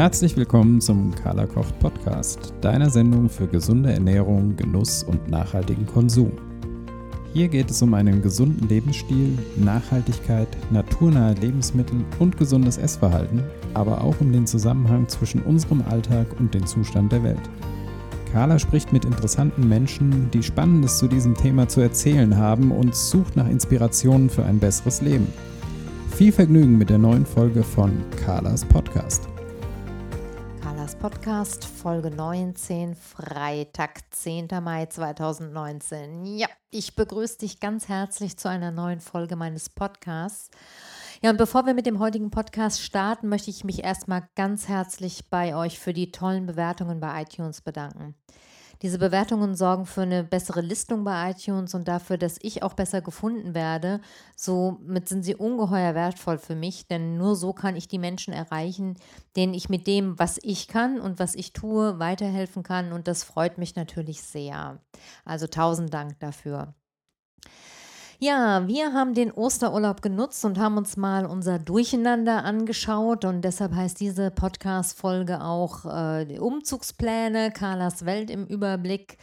Herzlich willkommen zum Carla Kocht Podcast, deiner Sendung für gesunde Ernährung, Genuss und nachhaltigen Konsum. Hier geht es um einen gesunden Lebensstil, Nachhaltigkeit, naturnahe Lebensmittel und gesundes Essverhalten, aber auch um den Zusammenhang zwischen unserem Alltag und dem Zustand der Welt. Carla spricht mit interessanten Menschen, die Spannendes zu diesem Thema zu erzählen haben und sucht nach Inspirationen für ein besseres Leben. Viel Vergnügen mit der neuen Folge von Carlas Podcast. Podcast, Folge 19, Freitag, 10. Mai 2019. Ja, ich begrüße dich ganz herzlich zu einer neuen Folge meines Podcasts. Ja, und bevor wir mit dem heutigen Podcast starten, möchte ich mich erstmal ganz herzlich bei euch für die tollen Bewertungen bei iTunes bedanken. Diese Bewertungen sorgen für eine bessere Listung bei iTunes und dafür, dass ich auch besser gefunden werde. Somit sind sie ungeheuer wertvoll für mich, denn nur so kann ich die Menschen erreichen, denen ich mit dem, was ich kann und was ich tue, weiterhelfen kann. Und das freut mich natürlich sehr. Also tausend Dank dafür. Ja, wir haben den Osterurlaub genutzt und haben uns mal unser Durcheinander angeschaut und deshalb heißt diese Podcast-Folge auch äh, Umzugspläne, Carlas Welt im Überblick.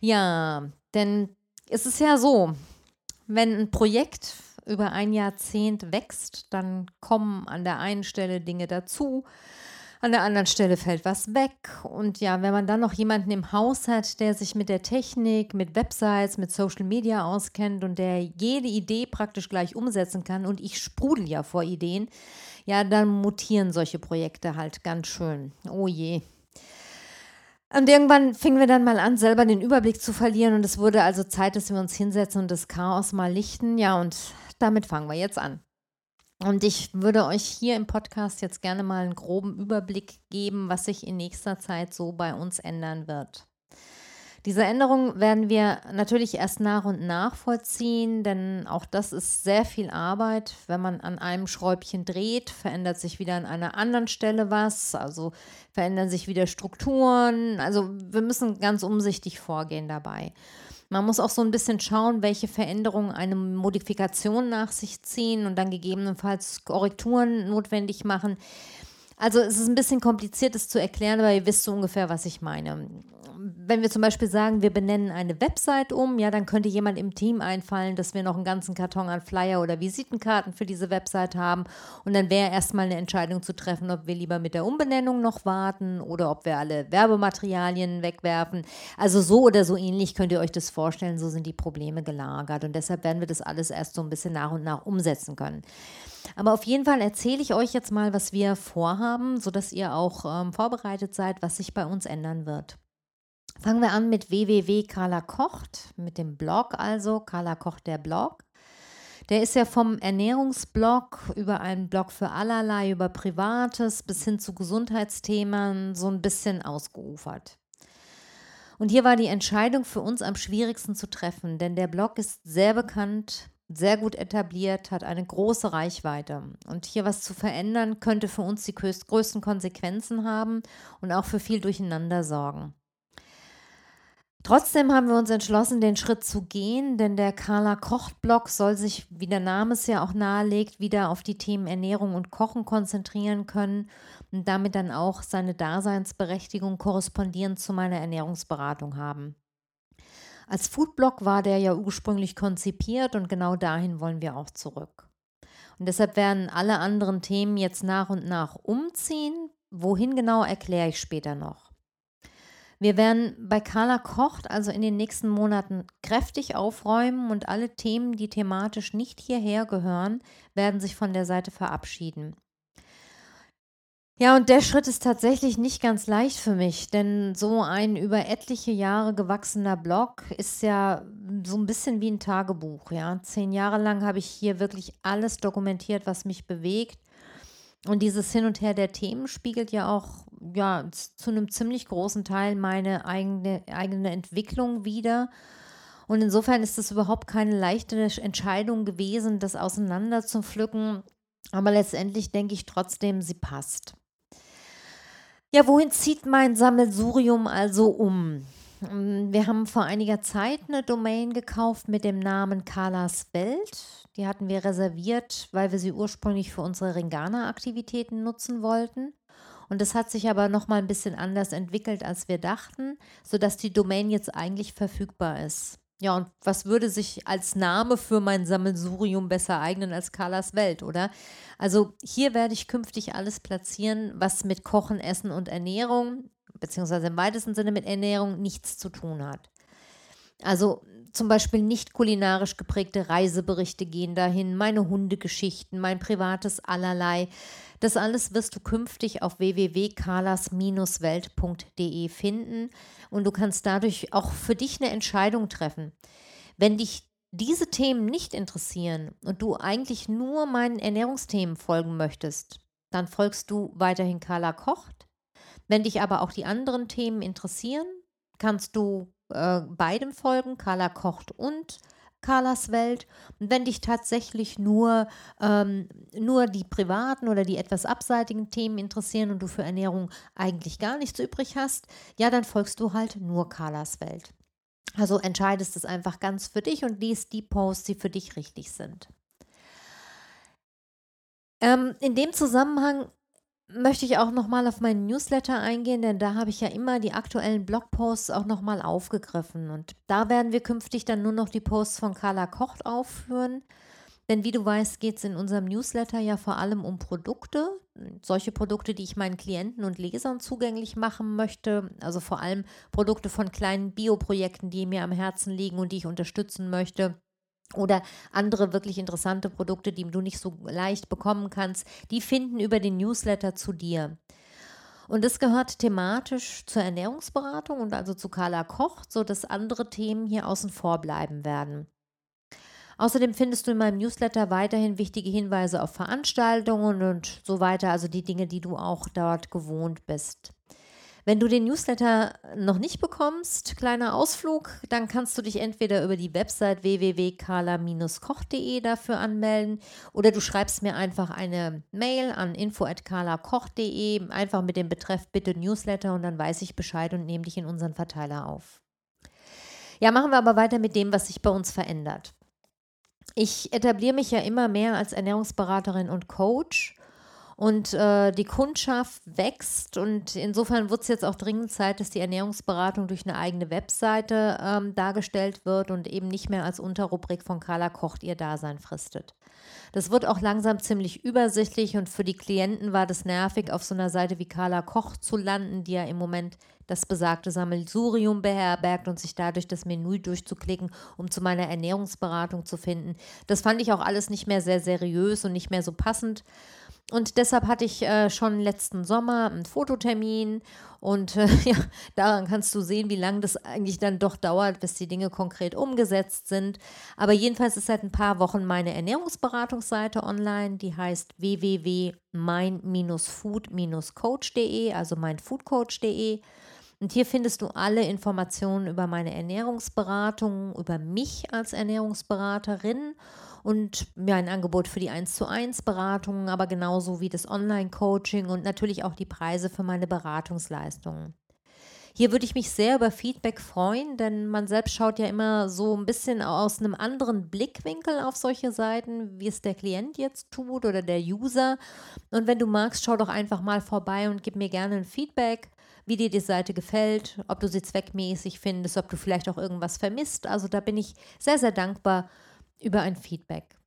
Ja, denn es ist ja so, wenn ein Projekt über ein Jahrzehnt wächst, dann kommen an der einen Stelle Dinge dazu, an der anderen Stelle fällt was weg. Und ja, wenn man dann noch jemanden im Haus hat, der sich mit der Technik, mit Websites, mit Social Media auskennt und der jede Idee praktisch gleich umsetzen kann und ich sprudel ja vor Ideen, ja, dann mutieren solche Projekte halt ganz schön. Oh je. Und irgendwann fingen wir dann mal an, selber den Überblick zu verlieren und es wurde also Zeit, dass wir uns hinsetzen und das Chaos mal lichten. Ja, und damit fangen wir jetzt an. Und ich würde euch hier im Podcast jetzt gerne mal einen groben Überblick geben, was sich in nächster Zeit so bei uns ändern wird. Diese Änderungen werden wir natürlich erst nach und nach vollziehen, denn auch das ist sehr viel Arbeit. Wenn man an einem Schräubchen dreht, verändert sich wieder an einer anderen Stelle was, also verändern sich wieder Strukturen. Also wir müssen ganz umsichtig vorgehen dabei. Man muss auch so ein bisschen schauen, welche Veränderungen eine Modifikation nach sich ziehen und dann gegebenenfalls Korrekturen notwendig machen. Also es ist ein bisschen kompliziert, das zu erklären, aber ihr wisst so ungefähr, was ich meine wenn wir zum Beispiel sagen, wir benennen eine Website um, ja, dann könnte jemand im Team einfallen, dass wir noch einen ganzen Karton an Flyer oder Visitenkarten für diese Website haben. Und dann wäre erstmal eine Entscheidung zu treffen, ob wir lieber mit der Umbenennung noch warten oder ob wir alle Werbematerialien wegwerfen. Also so oder so ähnlich könnt ihr euch das vorstellen, so sind die Probleme gelagert. Und deshalb werden wir das alles erst so ein bisschen nach und nach umsetzen können. Aber auf jeden Fall erzähle ich euch jetzt mal, was wir vorhaben, sodass ihr auch ähm, vorbereitet seid, was sich bei uns ändern wird. Fangen wir an mit www Carla Kocht, mit dem Blog also, Carla Kocht der Blog. Der ist ja vom Ernährungsblog über einen Blog für allerlei, über Privates bis hin zu Gesundheitsthemen so ein bisschen ausgeufert. Und hier war die Entscheidung für uns am schwierigsten zu treffen, denn der Blog ist sehr bekannt, sehr gut etabliert, hat eine große Reichweite. Und hier was zu verändern, könnte für uns die größten Konsequenzen haben und auch für viel Durcheinander sorgen. Trotzdem haben wir uns entschlossen, den Schritt zu gehen, denn der Carla Kocht-Blog soll sich, wie der Name es ja auch nahelegt, wieder auf die Themen Ernährung und Kochen konzentrieren können und damit dann auch seine Daseinsberechtigung korrespondierend zu meiner Ernährungsberatung haben. Als Foodblog war der ja ursprünglich konzipiert und genau dahin wollen wir auch zurück. Und deshalb werden alle anderen Themen jetzt nach und nach umziehen. Wohin genau erkläre ich später noch. Wir werden bei Carla Kocht also in den nächsten Monaten kräftig aufräumen und alle Themen, die thematisch nicht hierher gehören, werden sich von der Seite verabschieden. Ja, und der Schritt ist tatsächlich nicht ganz leicht für mich, denn so ein über etliche Jahre gewachsener Blog ist ja so ein bisschen wie ein Tagebuch. Ja, zehn Jahre lang habe ich hier wirklich alles dokumentiert, was mich bewegt. Und dieses Hin und Her der Themen spiegelt ja auch ja, zu einem ziemlich großen Teil meine eigene, eigene Entwicklung wieder. Und insofern ist es überhaupt keine leichte Entscheidung gewesen, das auseinander zu pflücken. Aber letztendlich denke ich trotzdem, sie passt. Ja, wohin zieht mein Sammelsurium also um? Ähm, wir haben vor einiger Zeit eine Domain gekauft mit dem Namen Carlas Welt. Die hatten wir reserviert, weil wir sie ursprünglich für unsere Ringana-Aktivitäten nutzen wollten. Und das hat sich aber noch mal ein bisschen anders entwickelt, als wir dachten, sodass die Domain jetzt eigentlich verfügbar ist. Ja, und was würde sich als Name für mein Sammelsurium besser eignen als Carlas Welt, oder? Also hier werde ich künftig alles platzieren, was mit Kochen, Essen und Ernährung, beziehungsweise im weitesten Sinne mit Ernährung, nichts zu tun hat. Also zum Beispiel nicht kulinarisch geprägte Reiseberichte gehen dahin, meine Hundegeschichten, mein privates Allerlei. Das alles wirst du künftig auf www.carlas-welt.de finden und du kannst dadurch auch für dich eine Entscheidung treffen. Wenn dich diese Themen nicht interessieren und du eigentlich nur meinen Ernährungsthemen folgen möchtest, dann folgst du weiterhin Carla Kocht. Wenn dich aber auch die anderen Themen interessieren, kannst du äh, beidem folgen, Carla kocht und Carlas Welt. Und wenn dich tatsächlich nur, ähm, nur die privaten oder die etwas abseitigen Themen interessieren und du für Ernährung eigentlich gar nichts übrig hast, ja, dann folgst du halt nur Carlas Welt. Also entscheidest es einfach ganz für dich und liest die Posts, die für dich richtig sind. Ähm, in dem Zusammenhang möchte ich auch nochmal auf meinen Newsletter eingehen, denn da habe ich ja immer die aktuellen Blogposts auch nochmal aufgegriffen. Und da werden wir künftig dann nur noch die Posts von Carla Kocht aufführen. Denn wie du weißt, geht es in unserem Newsletter ja vor allem um Produkte. Solche Produkte, die ich meinen Klienten und Lesern zugänglich machen möchte. Also vor allem Produkte von kleinen Bioprojekten, die mir am Herzen liegen und die ich unterstützen möchte oder andere wirklich interessante Produkte, die du nicht so leicht bekommen kannst, die finden über den Newsletter zu dir. Und es gehört thematisch zur Ernährungsberatung und also zu Carla Kocht, sodass andere Themen hier außen vor bleiben werden. Außerdem findest du in meinem Newsletter weiterhin wichtige Hinweise auf Veranstaltungen und so weiter, also die Dinge, die du auch dort gewohnt bist. Wenn du den Newsletter noch nicht bekommst, kleiner Ausflug, dann kannst du dich entweder über die Website www.kala-koch.de dafür anmelden oder du schreibst mir einfach eine Mail an info@kalakoch.de, einfach mit dem Betreff bitte Newsletter und dann weiß ich Bescheid und nehme dich in unseren Verteiler auf. Ja, machen wir aber weiter mit dem, was sich bei uns verändert. Ich etabliere mich ja immer mehr als Ernährungsberaterin und Coach und äh, die Kundschaft wächst und insofern wird es jetzt auch dringend Zeit, dass die Ernährungsberatung durch eine eigene Webseite ähm, dargestellt wird und eben nicht mehr als Unterrubrik von Carla Kocht ihr Dasein fristet. Das wird auch langsam ziemlich übersichtlich und für die Klienten war das nervig, auf so einer Seite wie Carla Koch zu landen, die ja im Moment das besagte Sammelsurium beherbergt und sich dadurch das Menü durchzuklicken, um zu meiner Ernährungsberatung zu finden. Das fand ich auch alles nicht mehr sehr seriös und nicht mehr so passend. Und deshalb hatte ich äh, schon letzten Sommer einen Fototermin und äh, ja, daran kannst du sehen, wie lange das eigentlich dann doch dauert, bis die Dinge konkret umgesetzt sind. Aber jedenfalls ist seit ein paar Wochen meine Ernährungsberatungsseite online, die heißt www.mein-food-coach.de, also meinfoodcoach.de. Und hier findest du alle Informationen über meine Ernährungsberatung, über mich als Ernährungsberaterin und ja, ein Angebot für die 1 zu 1 Beratungen, aber genauso wie das Online-Coaching und natürlich auch die Preise für meine Beratungsleistungen. Hier würde ich mich sehr über Feedback freuen, denn man selbst schaut ja immer so ein bisschen aus einem anderen Blickwinkel auf solche Seiten, wie es der Klient jetzt tut oder der User. Und wenn du magst, schau doch einfach mal vorbei und gib mir gerne ein Feedback, wie dir die Seite gefällt, ob du sie zweckmäßig findest, ob du vielleicht auch irgendwas vermisst. Also da bin ich sehr, sehr dankbar über ein Feedback.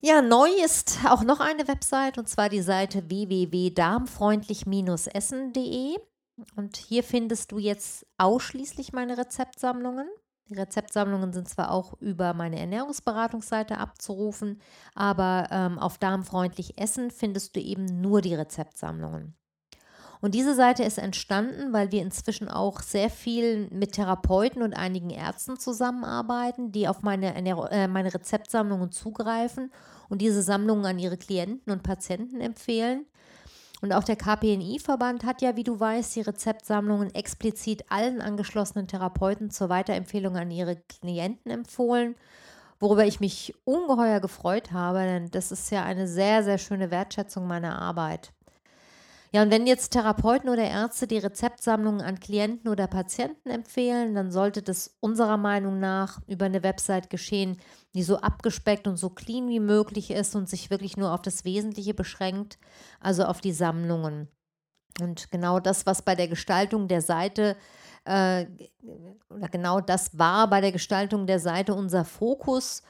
Ja, neu ist auch noch eine Website und zwar die Seite www.darmfreundlich-essen.de. Und hier findest du jetzt ausschließlich meine Rezeptsammlungen. Die Rezeptsammlungen sind zwar auch über meine Ernährungsberatungsseite abzurufen, aber ähm, auf Darmfreundlich Essen findest du eben nur die Rezeptsammlungen. Und diese Seite ist entstanden, weil wir inzwischen auch sehr viel mit Therapeuten und einigen Ärzten zusammenarbeiten, die auf meine, äh, meine Rezeptsammlungen zugreifen und diese Sammlungen an ihre Klienten und Patienten empfehlen. Und auch der KPNI-Verband hat ja, wie du weißt, die Rezeptsammlungen explizit allen angeschlossenen Therapeuten zur Weiterempfehlung an ihre Klienten empfohlen, worüber ich mich ungeheuer gefreut habe, denn das ist ja eine sehr, sehr schöne Wertschätzung meiner Arbeit. Ja, und wenn jetzt Therapeuten oder Ärzte die Rezeptsammlungen an Klienten oder Patienten empfehlen, dann sollte das unserer Meinung nach über eine Website geschehen, die so abgespeckt und so clean wie möglich ist und sich wirklich nur auf das Wesentliche beschränkt, also auf die Sammlungen. Und genau das, was bei der Gestaltung der Seite äh, oder genau das war bei der Gestaltung der Seite unser Fokus,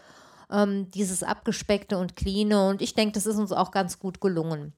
ähm, dieses abgespeckte und cleane. Und ich denke, das ist uns auch ganz gut gelungen.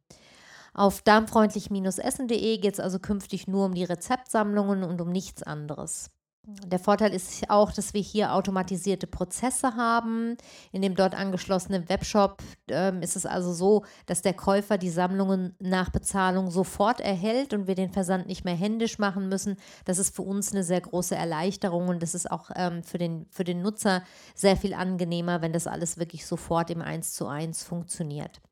Auf darmfreundlich-essen.de geht es also künftig nur um die Rezeptsammlungen und um nichts anderes. Der Vorteil ist auch, dass wir hier automatisierte Prozesse haben. In dem dort angeschlossenen Webshop ähm, ist es also so, dass der Käufer die Sammlungen nach Bezahlung sofort erhält und wir den Versand nicht mehr händisch machen müssen. Das ist für uns eine sehr große Erleichterung und das ist auch ähm, für, den, für den Nutzer sehr viel angenehmer, wenn das alles wirklich sofort im 1 zu 1 funktioniert.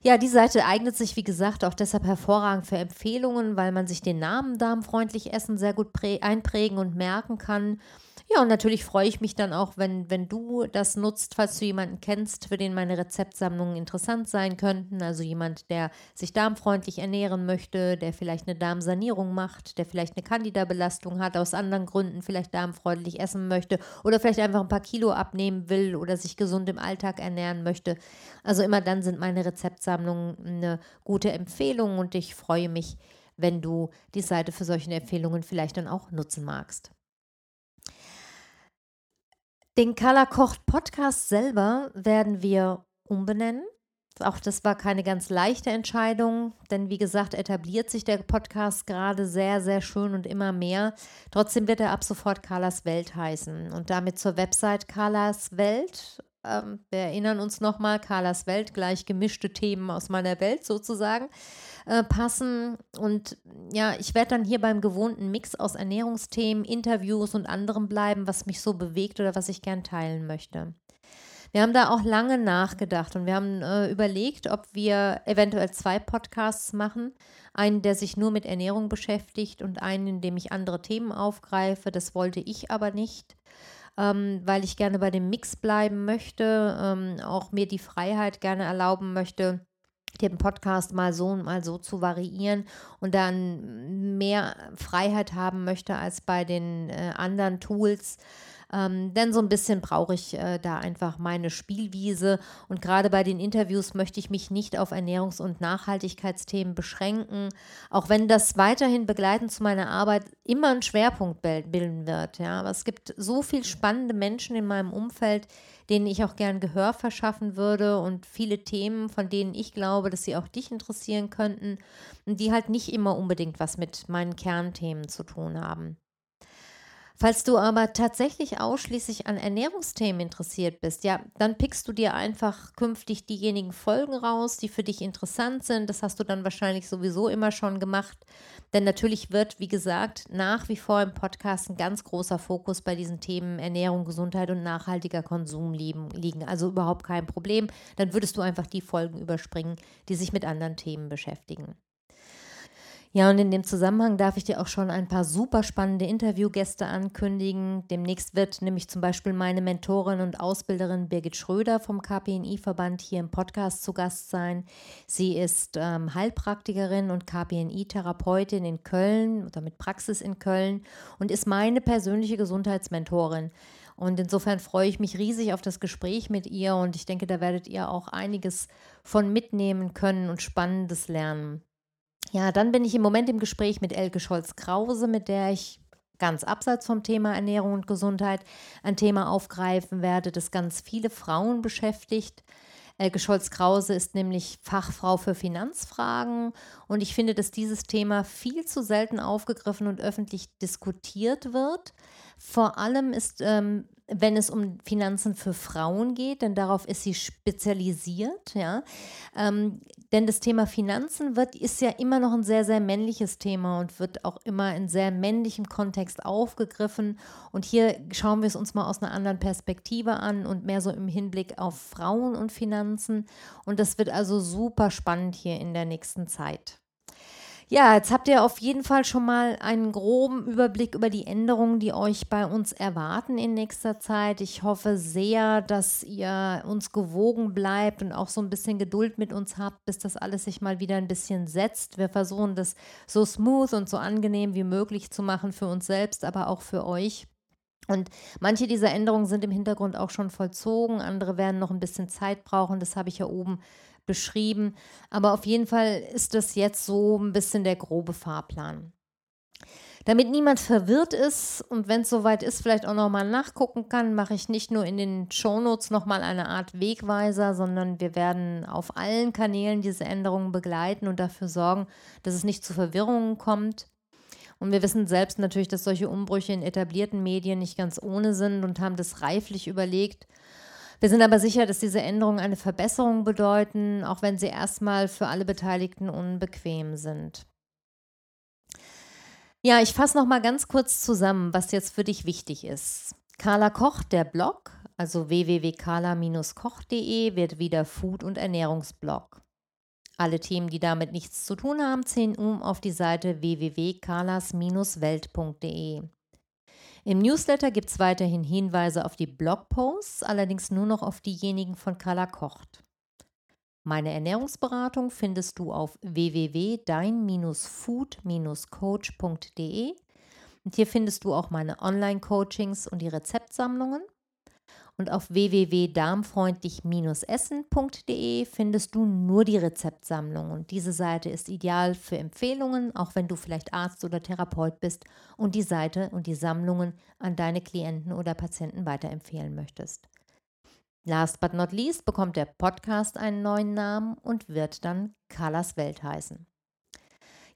Ja, die Seite eignet sich, wie gesagt, auch deshalb hervorragend für Empfehlungen, weil man sich den Namen darmfreundlich Essen sehr gut einprägen und merken kann. Ja, und natürlich freue ich mich dann auch, wenn, wenn du das nutzt, falls du jemanden kennst, für den meine Rezeptsammlungen interessant sein könnten. Also jemand, der sich darmfreundlich ernähren möchte, der vielleicht eine Darmsanierung macht, der vielleicht eine Candida-Belastung hat, aus anderen Gründen vielleicht darmfreundlich essen möchte oder vielleicht einfach ein paar Kilo abnehmen will oder sich gesund im Alltag ernähren möchte. Also immer dann sind meine Rezeptsammlungen eine gute Empfehlung und ich freue mich, wenn du die Seite für solche Empfehlungen vielleicht dann auch nutzen magst. Den Carla Kocht Podcast selber werden wir umbenennen. Auch das war keine ganz leichte Entscheidung, denn wie gesagt, etabliert sich der Podcast gerade sehr, sehr schön und immer mehr. Trotzdem wird er ab sofort Carlas Welt heißen und damit zur Website Carlas Welt ähm, wir erinnern uns nochmal, Carlas Welt, gleich gemischte Themen aus meiner Welt sozusagen, äh, passen. Und ja, ich werde dann hier beim gewohnten Mix aus Ernährungsthemen, Interviews und anderem bleiben, was mich so bewegt oder was ich gern teilen möchte. Wir haben da auch lange nachgedacht und wir haben äh, überlegt, ob wir eventuell zwei Podcasts machen. Einen, der sich nur mit Ernährung beschäftigt und einen, in dem ich andere Themen aufgreife. Das wollte ich aber nicht ähm, weil ich gerne bei dem Mix bleiben möchte, ähm, auch mir die Freiheit gerne erlauben möchte, den Podcast mal so und mal so zu variieren und dann mehr Freiheit haben möchte als bei den äh, anderen Tools. Ähm, denn so ein bisschen brauche ich äh, da einfach meine Spielwiese. Und gerade bei den Interviews möchte ich mich nicht auf Ernährungs- und Nachhaltigkeitsthemen beschränken, auch wenn das weiterhin begleitend zu meiner Arbeit immer einen Schwerpunkt bilden wird. Ja. Aber es gibt so viele spannende Menschen in meinem Umfeld, denen ich auch gern Gehör verschaffen würde und viele Themen, von denen ich glaube, dass sie auch dich interessieren könnten die halt nicht immer unbedingt was mit meinen Kernthemen zu tun haben. Falls du aber tatsächlich ausschließlich an Ernährungsthemen interessiert bist, ja, dann pickst du dir einfach künftig diejenigen Folgen raus, die für dich interessant sind. Das hast du dann wahrscheinlich sowieso immer schon gemacht. Denn natürlich wird, wie gesagt, nach wie vor im Podcast ein ganz großer Fokus bei diesen Themen Ernährung, Gesundheit und nachhaltiger Konsum liegen. Also überhaupt kein Problem. Dann würdest du einfach die Folgen überspringen, die sich mit anderen Themen beschäftigen. Ja, und in dem Zusammenhang darf ich dir auch schon ein paar super spannende Interviewgäste ankündigen. Demnächst wird nämlich zum Beispiel meine Mentorin und Ausbilderin Birgit Schröder vom KPNI-Verband hier im Podcast zu Gast sein. Sie ist ähm, Heilpraktikerin und KPNI-Therapeutin in Köln oder mit Praxis in Köln und ist meine persönliche Gesundheitsmentorin. Und insofern freue ich mich riesig auf das Gespräch mit ihr und ich denke, da werdet ihr auch einiges von mitnehmen können und Spannendes lernen. Ja, dann bin ich im Moment im Gespräch mit Elke Scholz-Krause, mit der ich ganz abseits vom Thema Ernährung und Gesundheit ein Thema aufgreifen werde, das ganz viele Frauen beschäftigt. Elke Scholz-Krause ist nämlich Fachfrau für Finanzfragen und ich finde, dass dieses Thema viel zu selten aufgegriffen und öffentlich diskutiert wird. Vor allem ist ähm, wenn es um Finanzen für Frauen geht, denn darauf ist sie spezialisiert, ja. Ähm, denn das Thema Finanzen wird, ist ja immer noch ein sehr, sehr männliches Thema und wird auch immer in sehr männlichem Kontext aufgegriffen. Und hier schauen wir es uns mal aus einer anderen Perspektive an und mehr so im Hinblick auf Frauen und Finanzen. Und das wird also super spannend hier in der nächsten Zeit. Ja, jetzt habt ihr auf jeden Fall schon mal einen groben Überblick über die Änderungen, die euch bei uns erwarten in nächster Zeit. Ich hoffe sehr, dass ihr uns gewogen bleibt und auch so ein bisschen Geduld mit uns habt, bis das alles sich mal wieder ein bisschen setzt. Wir versuchen das so smooth und so angenehm wie möglich zu machen für uns selbst, aber auch für euch. Und manche dieser Änderungen sind im Hintergrund auch schon vollzogen, andere werden noch ein bisschen Zeit brauchen. Das habe ich ja oben beschrieben. Aber auf jeden Fall ist das jetzt so ein bisschen der grobe Fahrplan. Damit niemand verwirrt ist und wenn es soweit ist, vielleicht auch nochmal nachgucken kann, mache ich nicht nur in den Shownotes nochmal eine Art Wegweiser, sondern wir werden auf allen Kanälen diese Änderungen begleiten und dafür sorgen, dass es nicht zu Verwirrungen kommt. Und wir wissen selbst natürlich, dass solche Umbrüche in etablierten Medien nicht ganz ohne sind und haben das reiflich überlegt wir sind aber sicher, dass diese Änderungen eine Verbesserung bedeuten, auch wenn sie erstmal für alle Beteiligten unbequem sind. Ja, ich fasse noch mal ganz kurz zusammen, was jetzt für dich wichtig ist. Carla Koch, der Blog, also www.carla-koch.de, wird wieder Food- und Ernährungsblog. Alle Themen, die damit nichts zu tun haben, ziehen um auf die Seite www.carlas-welt.de. Im Newsletter gibt es weiterhin Hinweise auf die Blogposts, allerdings nur noch auf diejenigen von Carla Kocht. Meine Ernährungsberatung findest du auf www.dein-food-coach.de und hier findest du auch meine Online-Coachings und die Rezeptsammlungen. Und auf www.darmfreundlich-essen.de findest du nur die Rezeptsammlung. Und diese Seite ist ideal für Empfehlungen, auch wenn du vielleicht Arzt oder Therapeut bist und die Seite und die Sammlungen an deine Klienten oder Patienten weiterempfehlen möchtest. Last but not least bekommt der Podcast einen neuen Namen und wird dann Carlas Welt heißen.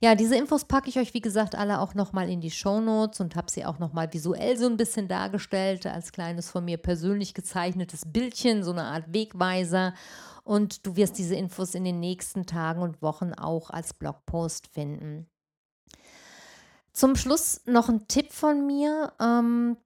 Ja, diese Infos packe ich euch, wie gesagt, alle auch nochmal in die Show Notes und habe sie auch nochmal visuell so ein bisschen dargestellt, als kleines von mir persönlich gezeichnetes Bildchen, so eine Art Wegweiser. Und du wirst diese Infos in den nächsten Tagen und Wochen auch als Blogpost finden. Zum Schluss noch ein Tipp von mir. Ähm,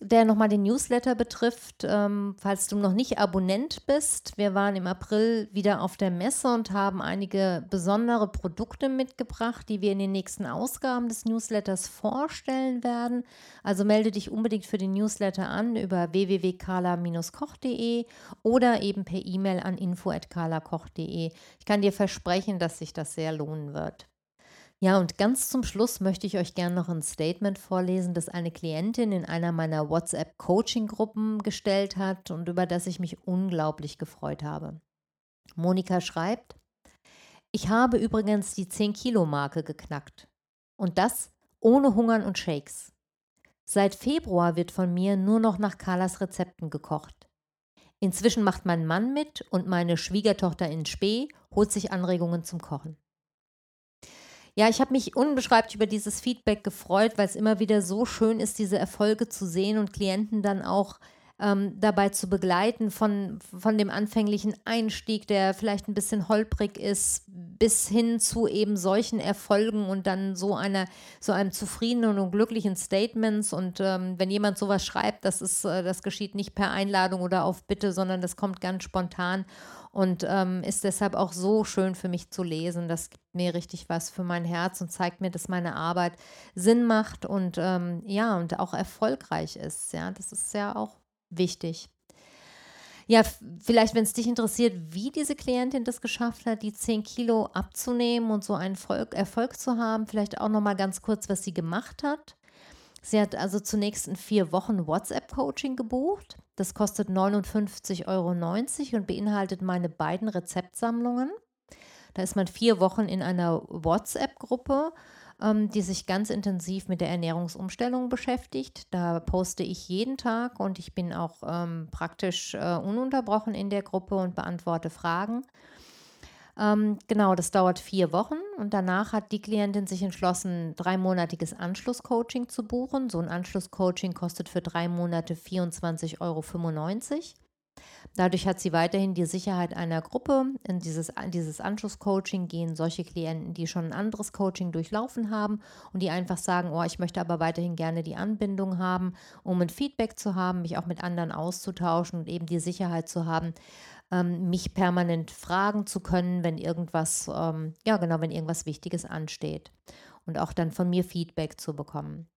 der nochmal den Newsletter betrifft. Ähm, falls du noch nicht Abonnent bist, wir waren im April wieder auf der Messe und haben einige besondere Produkte mitgebracht, die wir in den nächsten Ausgaben des Newsletters vorstellen werden. Also melde dich unbedingt für den Newsletter an über www.kala-koch.de oder eben per E-Mail an info.kalakoch.de. Ich kann dir versprechen, dass sich das sehr lohnen wird. Ja, und ganz zum Schluss möchte ich euch gerne noch ein Statement vorlesen, das eine Klientin in einer meiner WhatsApp-Coaching-Gruppen gestellt hat und über das ich mich unglaublich gefreut habe. Monika schreibt, ich habe übrigens die 10-Kilo-Marke geknackt. Und das ohne Hungern und Shakes. Seit Februar wird von mir nur noch nach Carlas Rezepten gekocht. Inzwischen macht mein Mann mit und meine Schwiegertochter in Spee holt sich Anregungen zum Kochen. Ja, ich habe mich unbeschreiblich über dieses Feedback gefreut, weil es immer wieder so schön ist, diese Erfolge zu sehen und Klienten dann auch ähm, dabei zu begleiten, von, von dem anfänglichen Einstieg, der vielleicht ein bisschen holprig ist, bis hin zu eben solchen Erfolgen und dann so einer, so einem zufriedenen und glücklichen Statements. Und ähm, wenn jemand sowas schreibt, das ist, äh, das geschieht nicht per Einladung oder auf Bitte, sondern das kommt ganz spontan und ähm, ist deshalb auch so schön für mich zu lesen. Das gibt mir richtig was für mein Herz und zeigt mir, dass meine Arbeit Sinn macht und ähm, ja, und auch erfolgreich ist. Ja, das ist ja auch wichtig. Ja, vielleicht, wenn es dich interessiert, wie diese Klientin das geschafft hat, die 10 Kilo abzunehmen und so einen Erfolg, zu haben, vielleicht auch noch mal ganz kurz, was sie gemacht hat. Sie hat also zunächst in vier Wochen WhatsApp-Coaching gebucht. Das kostet 59,90 Euro und beinhaltet meine beiden Rezeptsammlungen. Da ist man vier Wochen in einer WhatsApp-Gruppe, ähm, die sich ganz intensiv mit der Ernährungsumstellung beschäftigt. Da poste ich jeden Tag und ich bin auch ähm, praktisch äh, ununterbrochen in der Gruppe und beantworte Fragen. Ähm, genau, das dauert vier Wochen und danach hat die Klientin sich entschlossen, dreimonatiges Anschlusscoaching zu buchen. So ein Anschlusscoaching kostet für drei Monate 24,95 Euro. Dadurch hat sie weiterhin die Sicherheit einer Gruppe. In dieses, in dieses Anschlusscoaching gehen solche Klienten, die schon ein anderes Coaching durchlaufen haben und die einfach sagen, oh, ich möchte aber weiterhin gerne die Anbindung haben, um ein Feedback zu haben, mich auch mit anderen auszutauschen und eben die Sicherheit zu haben, ähm, mich permanent fragen zu können, wenn irgendwas, ähm, ja genau, wenn irgendwas Wichtiges ansteht. Und auch dann von mir Feedback zu bekommen.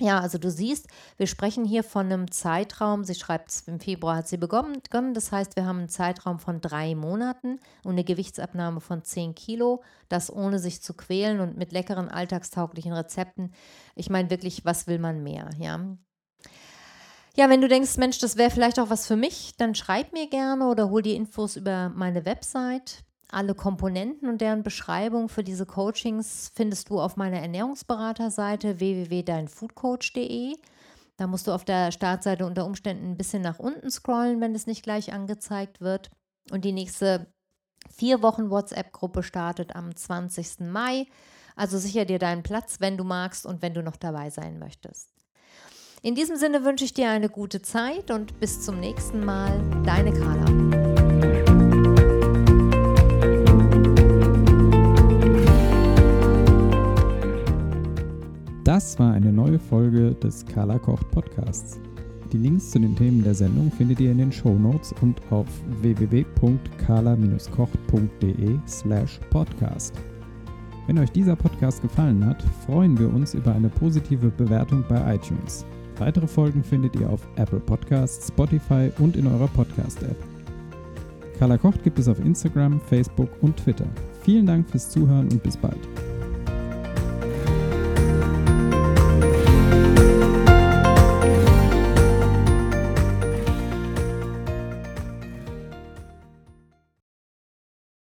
Ja, also du siehst, wir sprechen hier von einem Zeitraum. Sie schreibt, im Februar hat sie begonnen. Das heißt, wir haben einen Zeitraum von drei Monaten und eine Gewichtsabnahme von 10 Kilo. Das ohne sich zu quälen und mit leckeren, alltagstauglichen Rezepten. Ich meine wirklich, was will man mehr? Ja. Ja, wenn du denkst, Mensch, das wäre vielleicht auch was für mich, dann schreib mir gerne oder hol dir Infos über meine Website alle Komponenten und deren Beschreibung für diese Coachings findest du auf meiner Ernährungsberaterseite www.deinfoodcoach.de. Da musst du auf der Startseite unter Umständen ein bisschen nach unten scrollen, wenn es nicht gleich angezeigt wird. Und die nächste vier Wochen WhatsApp-Gruppe startet am 20. Mai. Also sicher dir deinen Platz, wenn du magst und wenn du noch dabei sein möchtest. In diesem Sinne wünsche ich dir eine gute Zeit und bis zum nächsten Mal. Deine Carla. Das war eine neue Folge des Carla Kocht Podcasts. Die Links zu den Themen der Sendung findet ihr in den Show Notes und auf www.carla-kocht.de slash podcast. Wenn euch dieser Podcast gefallen hat, freuen wir uns über eine positive Bewertung bei iTunes. Weitere Folgen findet ihr auf Apple Podcasts, Spotify und in eurer Podcast-App. Carla Kocht gibt es auf Instagram, Facebook und Twitter. Vielen Dank fürs Zuhören und bis bald.